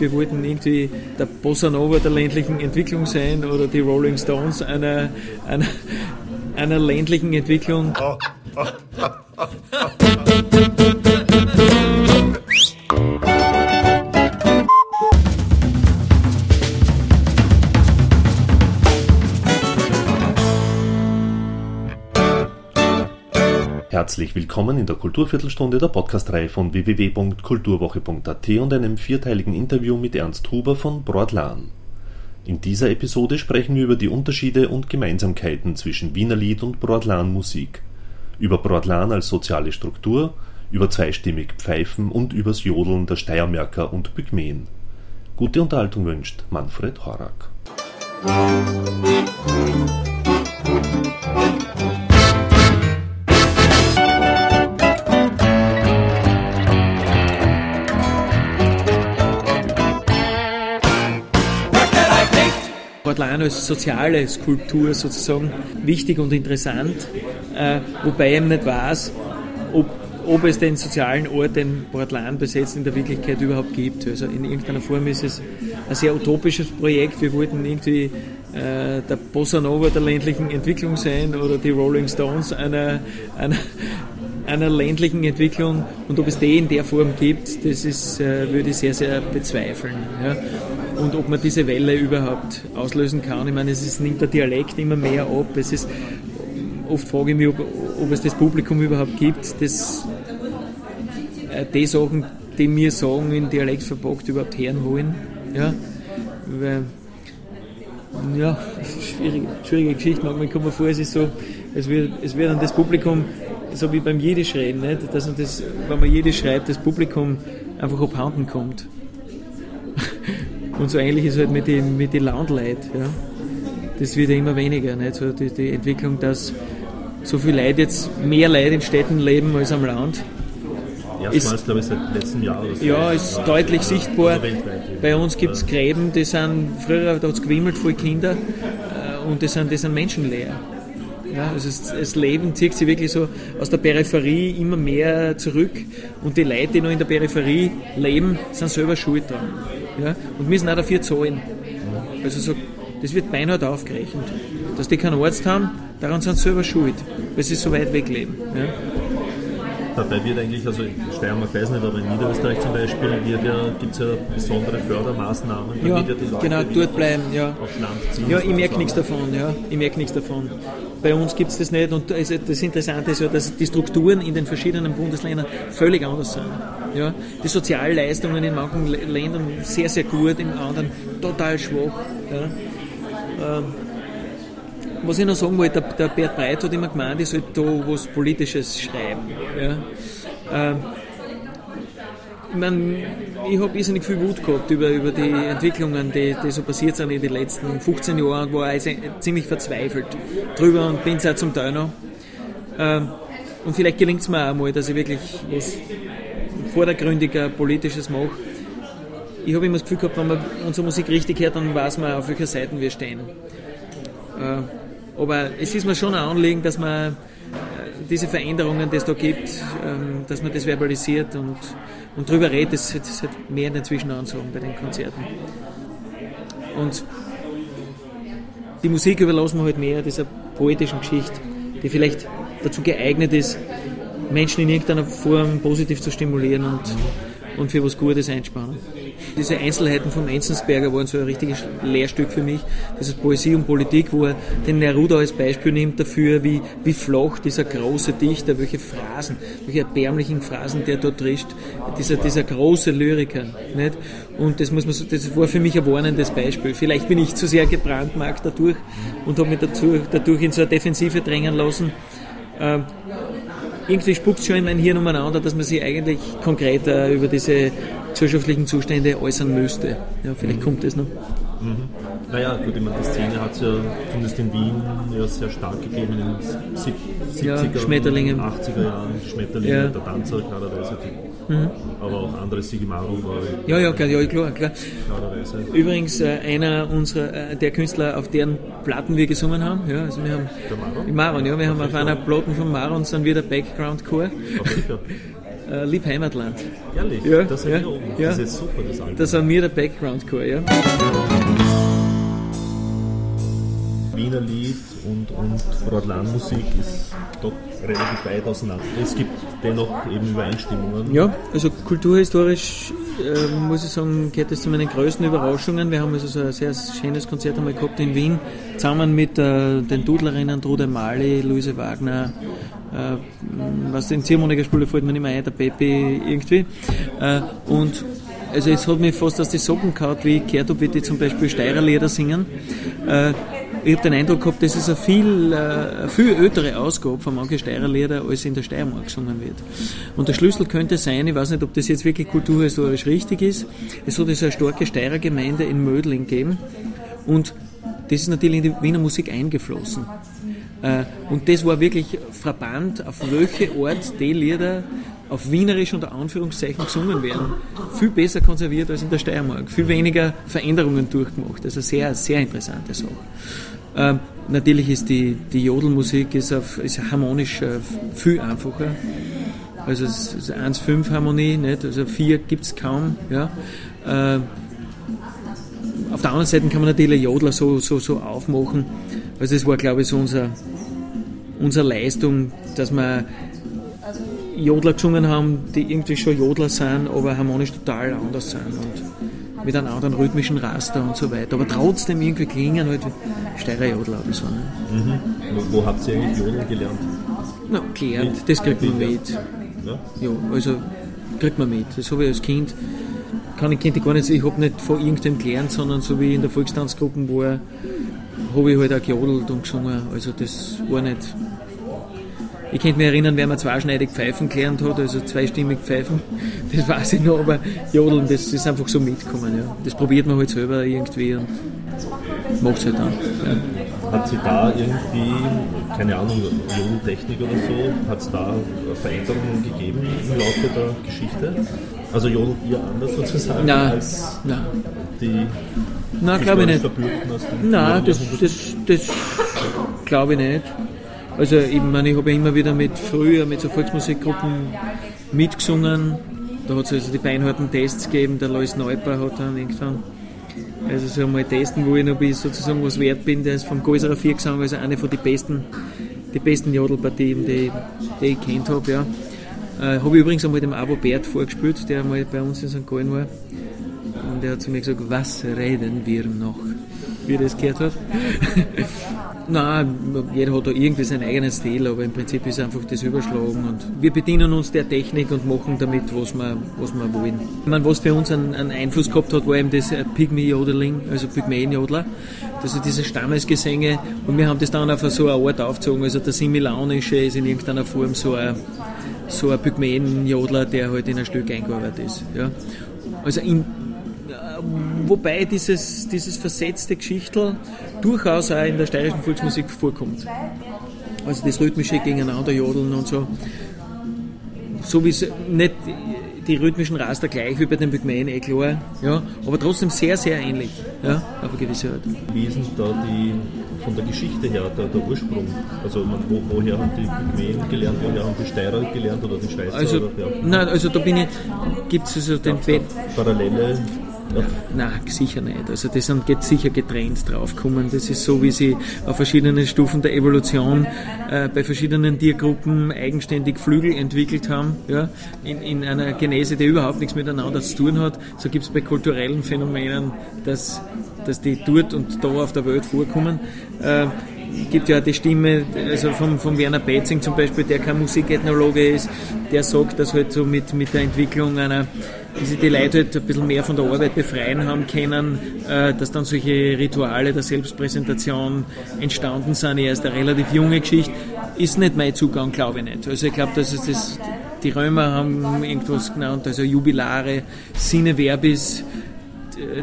Wir wollten irgendwie der Bossa Nova der ländlichen Entwicklung sein oder die Rolling Stones einer, einer, einer ländlichen Entwicklung. Herzlich willkommen in der Kulturviertelstunde der Podcastreihe von www.kulturwoche.at und einem vierteiligen Interview mit Ernst Huber von Broadlan. In dieser Episode sprechen wir über die Unterschiede und Gemeinsamkeiten zwischen Wiener Lied und Broadlan Musik, über Broadlan als soziale Struktur, über zweistimmig Pfeifen und übers Jodeln der Steiermärker und Pygmäen. Gute Unterhaltung wünscht Manfred Horak. Portland als soziale Skulptur sozusagen wichtig und interessant, äh, wobei ich nicht weiß, ob, ob es den sozialen Ort, den Portland besetzt, in der Wirklichkeit überhaupt gibt. Also in irgendeiner Form ist es ein sehr utopisches Projekt. Wir wollten irgendwie äh, der Bossa Nova der ländlichen Entwicklung sein oder die Rolling Stones einer, einer, einer ländlichen Entwicklung und ob es die in der Form gibt, das ist, äh, würde ich sehr, sehr bezweifeln. Ja und ob man diese Welle überhaupt auslösen kann. Ich meine, es ist, nimmt der Dialekt immer mehr ab. Es ist, oft frage ich mich, ob, ob es das Publikum überhaupt gibt, das äh, die Sachen, die mir sagen, in Dialekt verpackt, überhaupt hören wollen. Ja, weil, ja schwierige, schwierige Geschichte. Manchmal kommt mir vor, es ist so, es wird, es wird dann das Publikum, so wie beim Jiddisch reden, nicht? dass das, wenn man Jiddisch schreibt, das Publikum einfach abhanden kommt. Und so ähnlich ist es halt mit den mit die Landleuten. Ja. Das wird ja immer weniger. Nicht? So die, die Entwicklung, dass so viele Leute jetzt mehr Leute in Städten leben als am Land. Erstmals, glaube ich, seit letztem Jahr. Oder so. Ja, ist deutlich sichtbar. Also Bei uns gibt es Gräben, die sind, früher hat es gewimmelt voll Kinder äh, und die sind, die sind menschenleer. Ja, also das Leben zieht sich wirklich so aus der Peripherie immer mehr zurück und die Leute, die noch in der Peripherie leben, sind selber schuld dran. Ja, und müssen auch dafür zahlen. Also so, das wird beinahe aufgerechnet. Dass die keinen Arzt haben, daran sind sie selber schuld, weil sie so weit weg leben. Ja. Dabei wird eigentlich, also in Steiermark weiß nicht, aber in Niederösterreich zum Beispiel ja, gibt es ja besondere Fördermaßnahmen, ja, ja genau, dort bleiben, ja. auf Land ziehen. Ja, ich merke nichts davon, ja, ich merke nichts davon. Bei uns gibt es das nicht und das Interessante ist ja, dass die Strukturen in den verschiedenen Bundesländern völlig anders sind. Ja, die Sozialleistungen in manchen Ländern sehr, sehr gut, in anderen total schwach. Ja. Ähm, was ich noch sagen wollte, der, der Bert Breit hat immer gemeint, ich sollte da was Politisches schreiben. Ja. Ähm, ich meine, ich habe irrsinnig viel Wut gehabt über, über die Entwicklungen, die, die so passiert sind in den letzten 15 Jahren, war ich ziemlich verzweifelt drüber und bin es auch zum Teil noch. Ähm, und vielleicht gelingt es mir auch mal, dass ich wirklich was vordergründiger Politisches mache. Ich habe immer das Gefühl gehabt, wenn man unsere Musik richtig hört, dann weiß man, auf welcher Seite wir stehen. Äh, aber es ist mir schon ein Anliegen, dass man diese Veränderungen, die es da gibt, ähm, dass man das verbalisiert und, und darüber redet. Das das hat mehr in den Zwischenansagen bei den Konzerten. Und die Musik überlassen wir halt mehr dieser poetischen Geschichte, die vielleicht dazu geeignet ist, Menschen in irgendeiner Form positiv zu stimulieren und, und für was Gutes einspannen. Diese Einzelheiten von Enzensberger waren so ein richtiges Lehrstück für mich. Dieses Poesie und Politik, wo er den Neruda als Beispiel nimmt dafür, wie, wie flach dieser große Dichter, welche Phrasen, welche erbärmlichen Phrasen der dort trischt, dieser, dieser große Lyriker. Nicht? Und das, muss man das war für mich ein warnendes Beispiel. Vielleicht bin ich zu sehr gebrandmarkt dadurch und habe mich dazu, dadurch in so eine Defensive drängen lassen. Ähm, irgendwie spuckt es schon in mein Hirn umeinander, dass man sich eigentlich konkreter über diese gesellschaftlichen Zustände äußern müsste. Ja, vielleicht mhm. kommt das noch. Mhm. Naja, gut, ich meine, die Szene hat es ja zumindest in Wien ja sehr stark gegeben in den 70er ja, Schmetterlingen. 80er Jahren. Schmetterlinge, ja. der Tanzer klarerweise. Mhm. Aber auch andere Sigimaro war. Ja, ja, klar, ja, klar, klar. Übrigens, äh, einer unserer, äh, der Künstler, auf deren Platten wir gesungen haben, ja, also wir haben. Der Maron? Maron, ja, wir auf haben auf einer Platten von Maron sind wir der Background-Chor. äh, Lieb Heimatland. Ehrlich? Ja, das, ja, ja. das ist super, das Album. Das war mir der Background-Core, ja. Wiener Lied und, und Brodlan-Musik ist doch relativ weit auseinander. Es gibt dennoch eben Übereinstimmungen. Ja, also kulturhistorisch äh, muss ich sagen, gehört das zu meinen größten Überraschungen. Wir haben also so ein sehr schönes Konzert einmal gehabt in Wien, zusammen mit äh, den Dudlerinnen Trude Mali, Luise Wagner, äh, was den Ziehharmonikaspieler fällt mir nicht mehr ein, der Pepe irgendwie. Äh, und also es hat mich fast aus die Socken gehauen, wie ich gehört die zum Beispiel Steirerlieder singen. Äh, ich habe den Eindruck gehabt, das ist eine viel, äh, viel ältere Ausgabe von manchen Steirerlieder, als in der Steiermark gesungen wird. Und der Schlüssel könnte sein, ich weiß nicht, ob das jetzt wirklich kulturhistorisch richtig ist, es hat eine starke Steirergemeinde in Mödling gegeben und das ist natürlich in die Wiener Musik eingeflossen. Äh, und das war wirklich Verband, auf welche Art die Lieder auf Wienerisch unter Anführungszeichen gesungen werden, viel besser konserviert als in der Steiermark, viel weniger Veränderungen durchgemacht. Also sehr, sehr interessante Sache. Ähm, natürlich ist die, die Jodelmusik ist, auf, ist harmonisch äh, viel einfacher. Also es ist 1-5 Harmonie, nicht? also 4 gibt es kaum. Ja? Äh, auf der anderen Seite kann man natürlich Jodler so, so, so aufmachen. Also das war, glaube ich, so unser, unsere Leistung, dass wir Jodler gesungen haben, die irgendwie schon Jodler sind, aber harmonisch total anders sind und mit einem anderen rhythmischen Raster und so weiter. Aber trotzdem irgendwie klingen halt Steirer Jodler oder so. Ne? Mhm. Wo, wo, habt ihr eigentlich Jodeln gelernt? Na, gelernt, das kriegt man mit. Ja? ja, also kriegt man mit. Das habe ich als Kind, kann ich, ich gar nicht, ich habe nicht von irgendwem gelernt, sondern so wie in der Volkstanzgruppe war, habe ich halt auch gejodelt und gesungen. Also das war nicht ich könnte mich erinnern, wer mir zweischneidig Pfeifen gelernt hat, also zweistimmig Pfeifen, das weiß ich noch, aber Jodeln, das ist einfach so mitgekommen. Ja. Das probiert man halt selber irgendwie und macht es halt dann. Ja. Hat sie da irgendwie, keine Ahnung, Jodeltechnik oder so, hat es da Veränderungen gegeben im Laufe der Geschichte? Also jodelt ihr anders sozusagen nein, als nein. die Nein, glaube ich nicht. Nein, das, das, das glaube ich nicht. Also ich meine, ich habe ja immer wieder mit früher mit so Volksmusikgruppen mitgesungen. Da hat es also die beinharten Tests gegeben, der Lois Neuper hat dann irgendwann also so mal testen, wo ich noch bis sozusagen was wert bin, der ist vom Gäuserer Vier gesungen, also eine von den besten, die besten Jodelpartien, die, die ich kennt habe, ja. Äh, habe ich übrigens einmal dem Abo Bert vorgespielt, der mal bei uns in St. Gallen war. Und er hat zu mir gesagt, was reden wir noch? Wie er das gehört hat. Nein, jeder hat da irgendwie seinen eigenen Stil, aber im Prinzip ist einfach das Überschlagen und wir bedienen uns der Technik und machen damit, was wir, was wir wollen. Ich meine, was für uns einen, einen Einfluss gehabt hat, war eben das äh, Pygmy-Jodeling, also Pygmäen-Jodler, also diese Stammesgesänge und wir haben das dann auf so eine Art aufgezogen, also der Similaunische ist in irgendeiner Form so ein, so ein Pygmäen-Jodler, der halt in ein Stück eingearbeitet ist. Ja. Also in, wobei dieses, dieses versetzte Geschichtel durchaus auch in der steirischen Volksmusik vorkommt. Also das rhythmische Gegeneinander jodeln und so. So wie es nicht die rhythmischen Raster gleich wie bei den Pygmäen, eh klar, ja, aber trotzdem sehr, sehr ähnlich, ja, auf eine gewisse Art. Wie ist denn da die, von der Geschichte her der, der Ursprung? Also wo, woher haben die Pygmäen gelernt, woher haben die Steirer gelernt oder die Schweizer? Also, oder, ja. nein, also da bin ich, gibt es also den... Parallele Nein, sicher nicht. Also das sind geht sicher getrennt draufkommen. Das ist so, wie sie auf verschiedenen Stufen der Evolution äh, bei verschiedenen Tiergruppen eigenständig Flügel entwickelt haben, ja, in, in einer Genese, die überhaupt nichts miteinander zu tun hat. So gibt es bei kulturellen Phänomenen, dass, dass die dort und da auf der Welt vorkommen. Äh, gibt ja die Stimme, also von, von Werner Betzing zum Beispiel, der kein Musikethnologe ist, der sagt, dass halt so mit, mit der Entwicklung einer wie sich die Leute halt ein bisschen mehr von der Arbeit befreien haben können, äh, dass dann solche Rituale der Selbstpräsentation entstanden sind, erst eine relativ junge Geschichte, ist nicht mein Zugang, glaube ich nicht. Also ich glaube, dass es das, die Römer haben irgendwas genannt, also Jubilare, Sine Verbis,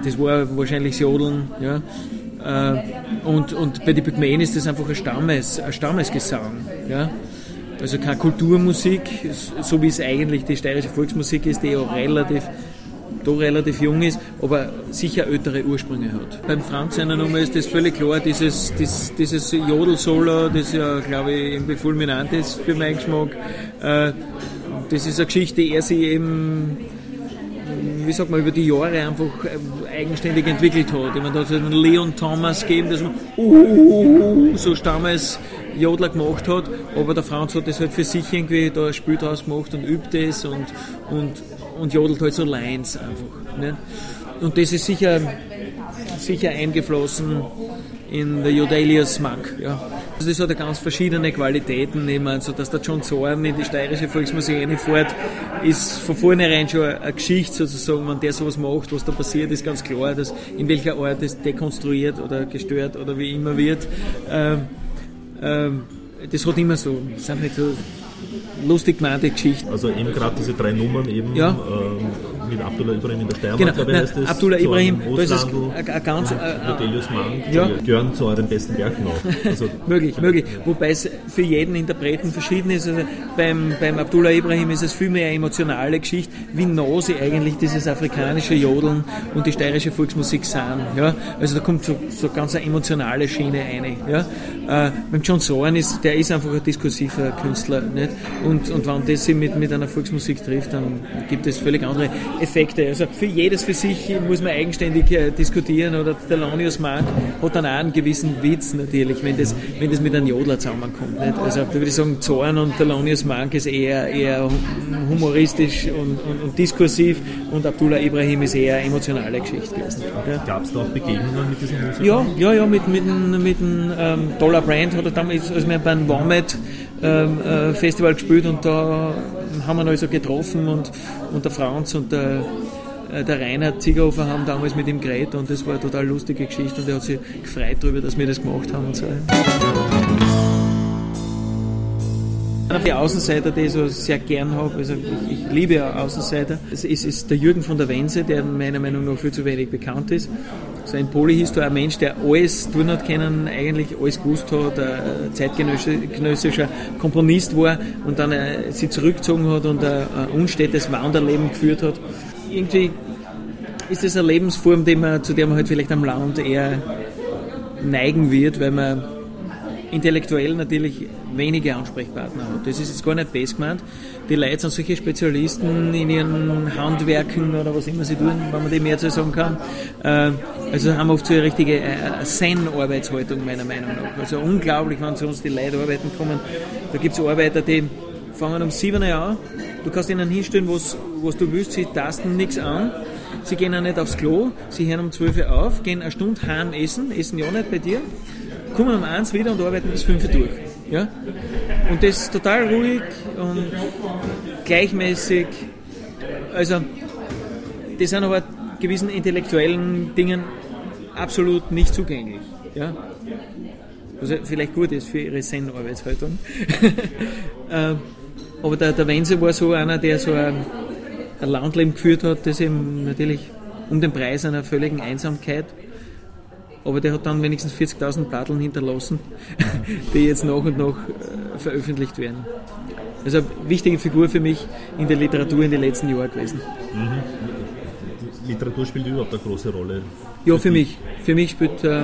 das war wahrscheinlich Jodeln, ja. Äh, und, und bei den Pygmäen ist das einfach ein, Stammes, ein Stammesgesang, ja. Also keine Kulturmusik, so wie es eigentlich die steirische Volksmusik ist, die auch relativ da relativ jung ist, aber sicher ältere Ursprünge hat. Beim Franz seiner Nummer ist das völlig klar, dieses, dieses, dieses Jodel-Solo, das ja, glaube ich, irgendwie fulminant ist für meinen Geschmack, äh, das ist eine Geschichte, die er sich eben wie sagt man, über die Jahre einfach ähm, eigenständig entwickelt hat. Ich meine, da hat es einen Leon Thomas gegeben, der so, uh, uh, uh, so damals Jodler gemacht hat, aber der Franz hat das halt für sich irgendwie da ein Spiel draus gemacht und übt es und, und, und jodelt halt so Lines einfach. Ne? Und das ist sicher, sicher eingeflossen in der Jodelius Smack. Ja. Also das hat ganz verschiedene Qualitäten. Ich meine, so dass der John Zorn in die steirische Volksmusik reinfährt, ist von vornherein schon eine Geschichte sozusagen. Wenn der sowas macht, was da passiert, ist ganz klar, dass in welcher Art es dekonstruiert oder gestört oder wie immer wird. Ähm, ähm, das hat immer so, das sind halt so lustig gemeinte Geschichten. Also eben gerade diese drei Nummern eben ja. ähm, mit Abdullah Ibrahim in der Steiermark, genau. glaube ich, heißt das. Abdullah Ibrahim, da ist es ein ganz... Äh, Matelius Mann, ja. gehören zu euren besten Werken auch. Also, möglich, möglich. Wobei es für jeden Interpreten verschieden ist. Also beim, beim Abdullah Ibrahim ist es viel mehr eine emotionale Geschichte, wie nah sie eigentlich dieses afrikanische Jodeln und die steirische Volksmusik sind. Ja? Also da kommt so, so ganz eine emotionale Schiene rein. Ja? Äh, beim John Soren ist, der ist einfach ein diskursiver Künstler. Nicht? Und, und wenn das sich mit, mit einer Volksmusik trifft, dann gibt es völlig andere Effekte. Also für jedes für sich muss man eigenständig äh, diskutieren oder Thelonious Monk hat dann auch einen gewissen Witz natürlich, wenn das, wenn das mit einem Jodler zusammenkommt. Nicht? Also da würde ich sagen, Zorn und Thelonious Monk ist eher, eher humoristisch und, und, und, diskursiv und Abdullah Ibrahim ist eher eine emotionale Geschichte gewesen. Ja. Gab es da auch Begegnungen mit diesen Musikern? Ja, ja, ja, mit, mit, mit dem ähm, Dollar Brand hat er damals, als wir beim Womit ähm, äh, Festival gespielt und da haben wir also getroffen und, und der Franz und der, äh, der Reinhard Ziegerhofer haben damals mit ihm geredet und das war eine total lustige Geschichte und er hat sich gefreut darüber, dass wir das gemacht haben und so. Der Außenseiter, die ich so sehr gern habe, also ich, ich liebe Außenseiter, es ist, ist, der Jürgen von der Wense, der meiner Meinung nach viel zu wenig bekannt ist. So ein Polyhistor, ein Mensch, der alles tun hat können, eigentlich alles gewusst hat, ein zeitgenössischer Komponist war und dann äh, sich zurückgezogen hat und ein, ein unstetes Wanderleben geführt hat. Irgendwie ist das eine Lebensform, die man, zu der man halt vielleicht am Land eher neigen wird, weil man intellektuell natürlich wenige Ansprechpartner hat. Das ist jetzt gar nicht best gemeint. Die Leute sind solche Spezialisten in ihren Handwerken oder was immer sie tun, wenn man dem mehr zu sagen kann. Äh, also haben oft so eine richtige äh, Zen-Arbeitshaltung meiner Meinung nach. Also unglaublich, wenn zu uns die Leute arbeiten kommen. Da gibt es Arbeiter, die fangen um 7 Uhr an. Du kannst ihnen hinstellen, was, was du willst. Sie tasten nichts an. Sie gehen auch nicht aufs Klo. Sie hören um 12 Uhr auf, gehen eine Stunde heim essen, essen ja nicht bei dir, kommen um 1 wieder und arbeiten bis 5 Uhr durch. Ja? Und das ist total ruhig und gleichmäßig. Also, die sind aber gewissen intellektuellen Dingen absolut nicht zugänglich. Ja? Was vielleicht gut ist für ihre Zen-Arbeitshaltung. Ähm, aber der, der Wenzel war so einer, der so ein, ein Landleben geführt hat, das eben natürlich um den Preis einer völligen Einsamkeit aber der hat dann wenigstens 40.000 Platteln hinterlassen, die jetzt nach und nach äh, veröffentlicht werden. Also eine wichtige Figur für mich in der Literatur in den letzten Jahren gewesen. Mhm. Literatur spielt überhaupt eine große Rolle. Ja, für mich. Für mich spielt. Äh,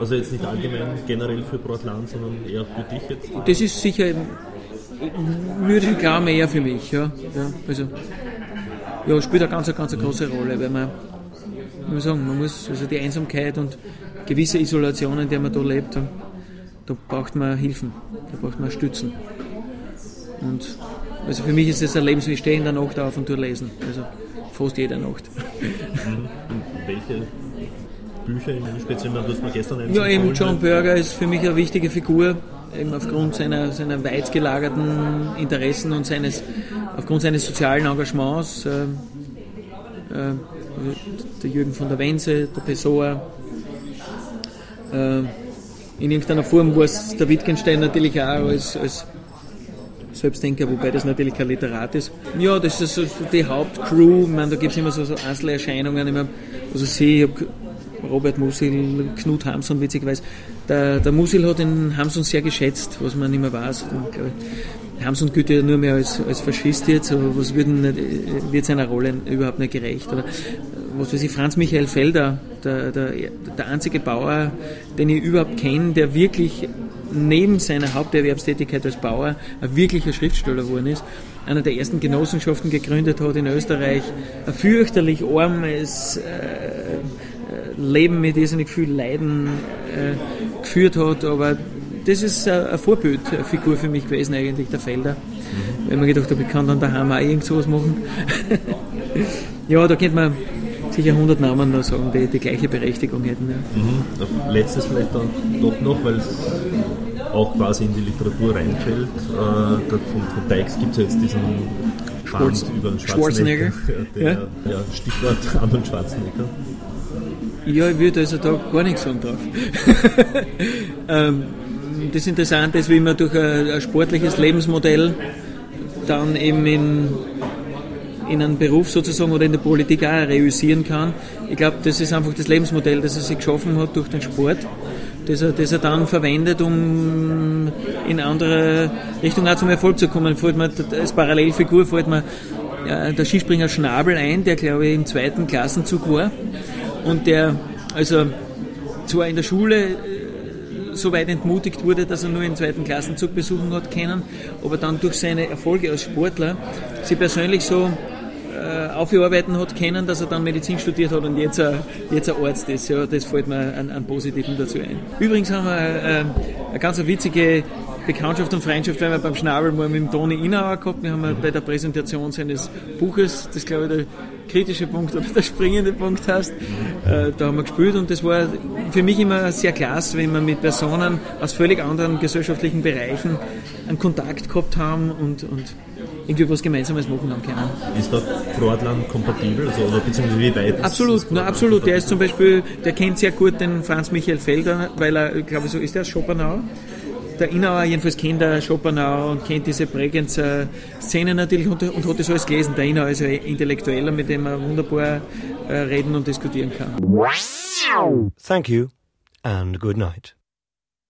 also jetzt nicht allgemein generell für Portland, sondern eher für dich jetzt? Das ist sicher, würde ich klar mehr für mich. Ja. ja also, ja, spielt eine ganz, ganz große Rolle, weil man wie sagen, man muss also die Einsamkeit und gewisse Isolation, in der man da lebt, da braucht man Hilfen, da braucht man Stützen. Und also für mich ist es ein Leben, wie ich stehe in der Nacht auf und durchlesen. Also fast jede Nacht. Mhm. Welche Bücher im Speziellen, du hast mir gestern einen Ja, eben John Berger ist für mich eine wichtige Figur, eben aufgrund seiner, seiner weit gelagerten Interessen und seines, aufgrund seines sozialen Engagements. Äh, äh, der Jürgen von der Wense, der Pessoa. Äh, in irgendeiner Form war es der Wittgenstein natürlich auch als, als Selbstdenker, wobei das natürlich kein Literat ist. Ja, das ist so die Hauptcrew. Ich meine, da gibt es immer so, so Einzelerscheinungen. Ich meine, also ich habe Robert Musil, Knut Hamson, witzigerweise. Der, der Musil hat den Hamson sehr geschätzt, was man nicht mehr weiß. Hamson gilt ja nur mehr als, als Faschist jetzt, aber was wird, wird seiner Rolle überhaupt nicht gerecht. Oder was weiß ich, Franz Michael Felder, der, der, der einzige Bauer, den ich überhaupt kenne, der wirklich neben seiner Haupterwerbstätigkeit als Bauer ein wirklicher Schriftsteller geworden ist. Einer der ersten Genossenschaften gegründet hat in Österreich, ein fürchterlich armes äh, Leben mit irrsinnig viel Leiden äh, geführt hat, aber das ist eine Vorbildfigur für mich gewesen eigentlich, der Felder. Mhm. Weil man gedacht habe, ich kann dann daheim auch irgend sowas machen. ja, da könnte man sicher 100 Namen noch sagen, die die gleiche Berechtigung hätten. Ja. Mhm. Letztes vielleicht dann doch noch, weil es auch quasi in die Literatur reinfällt. Äh, von, von Dykes gibt es ja jetzt diesen Band über den Schwarzenegger. Schwarzenegger. Der, ja? ja, Stichwort Arnold Schwarzenegger. Ja, ich würde also da gar nichts sagen drauf. ähm, das Interessante ist, wie man durch ein, ein sportliches Lebensmodell dann eben in in einem Beruf sozusagen oder in der Politik auch reüssieren kann. Ich glaube, das ist einfach das Lebensmodell, das er sich geschaffen hat durch den Sport, das er, das er dann verwendet, um in andere Richtung auch zum Erfolg zu kommen. Fällt mir, als Parallelfigur fällt mir der Skispringer Schnabel ein, der glaube ich im zweiten Klassenzug war und der also zwar in der Schule äh, so weit entmutigt wurde, dass er nur den zweiten Klassenzug besuchen hat können, aber dann durch seine Erfolge als Sportler sie persönlich so äh, aufgearbeitet hat können, dass er dann Medizin studiert hat und jetzt ein, jetzt ein Arzt ist. Ja, das fällt mir an, an Positiven dazu ein. Übrigens haben wir äh, eine ganz witzige Bekanntschaft und Freundschaft weil wir beim Schnabel mal mit dem Toni Inauer gehabt. Wir haben bei der Präsentation seines Buches, das glaube ich der kritische Punkt oder der springende Punkt heißt, äh, da haben wir gespielt und das war für mich immer sehr klasse, wenn wir mit Personen aus völlig anderen gesellschaftlichen Bereichen einen Kontakt gehabt haben und, und irgendwie was Gemeinsames machen haben können. Ist da Broadland kompatibel? Also, oder beziehungsweise wie weit Absolut, na, absolut. Der ist zum Beispiel, der kennt sehr gut den Franz Michael Felder, weil er, glaube ich, so ist er aus Schopenhau der Inauer jedenfalls kennt der Schopenhauer und kennt diese Bregenzer Szene natürlich und, und hat das alles gelesen. Der Inauer ist ein Intellektueller, mit dem man wunderbar äh, reden und diskutieren kann. Thank you and good night.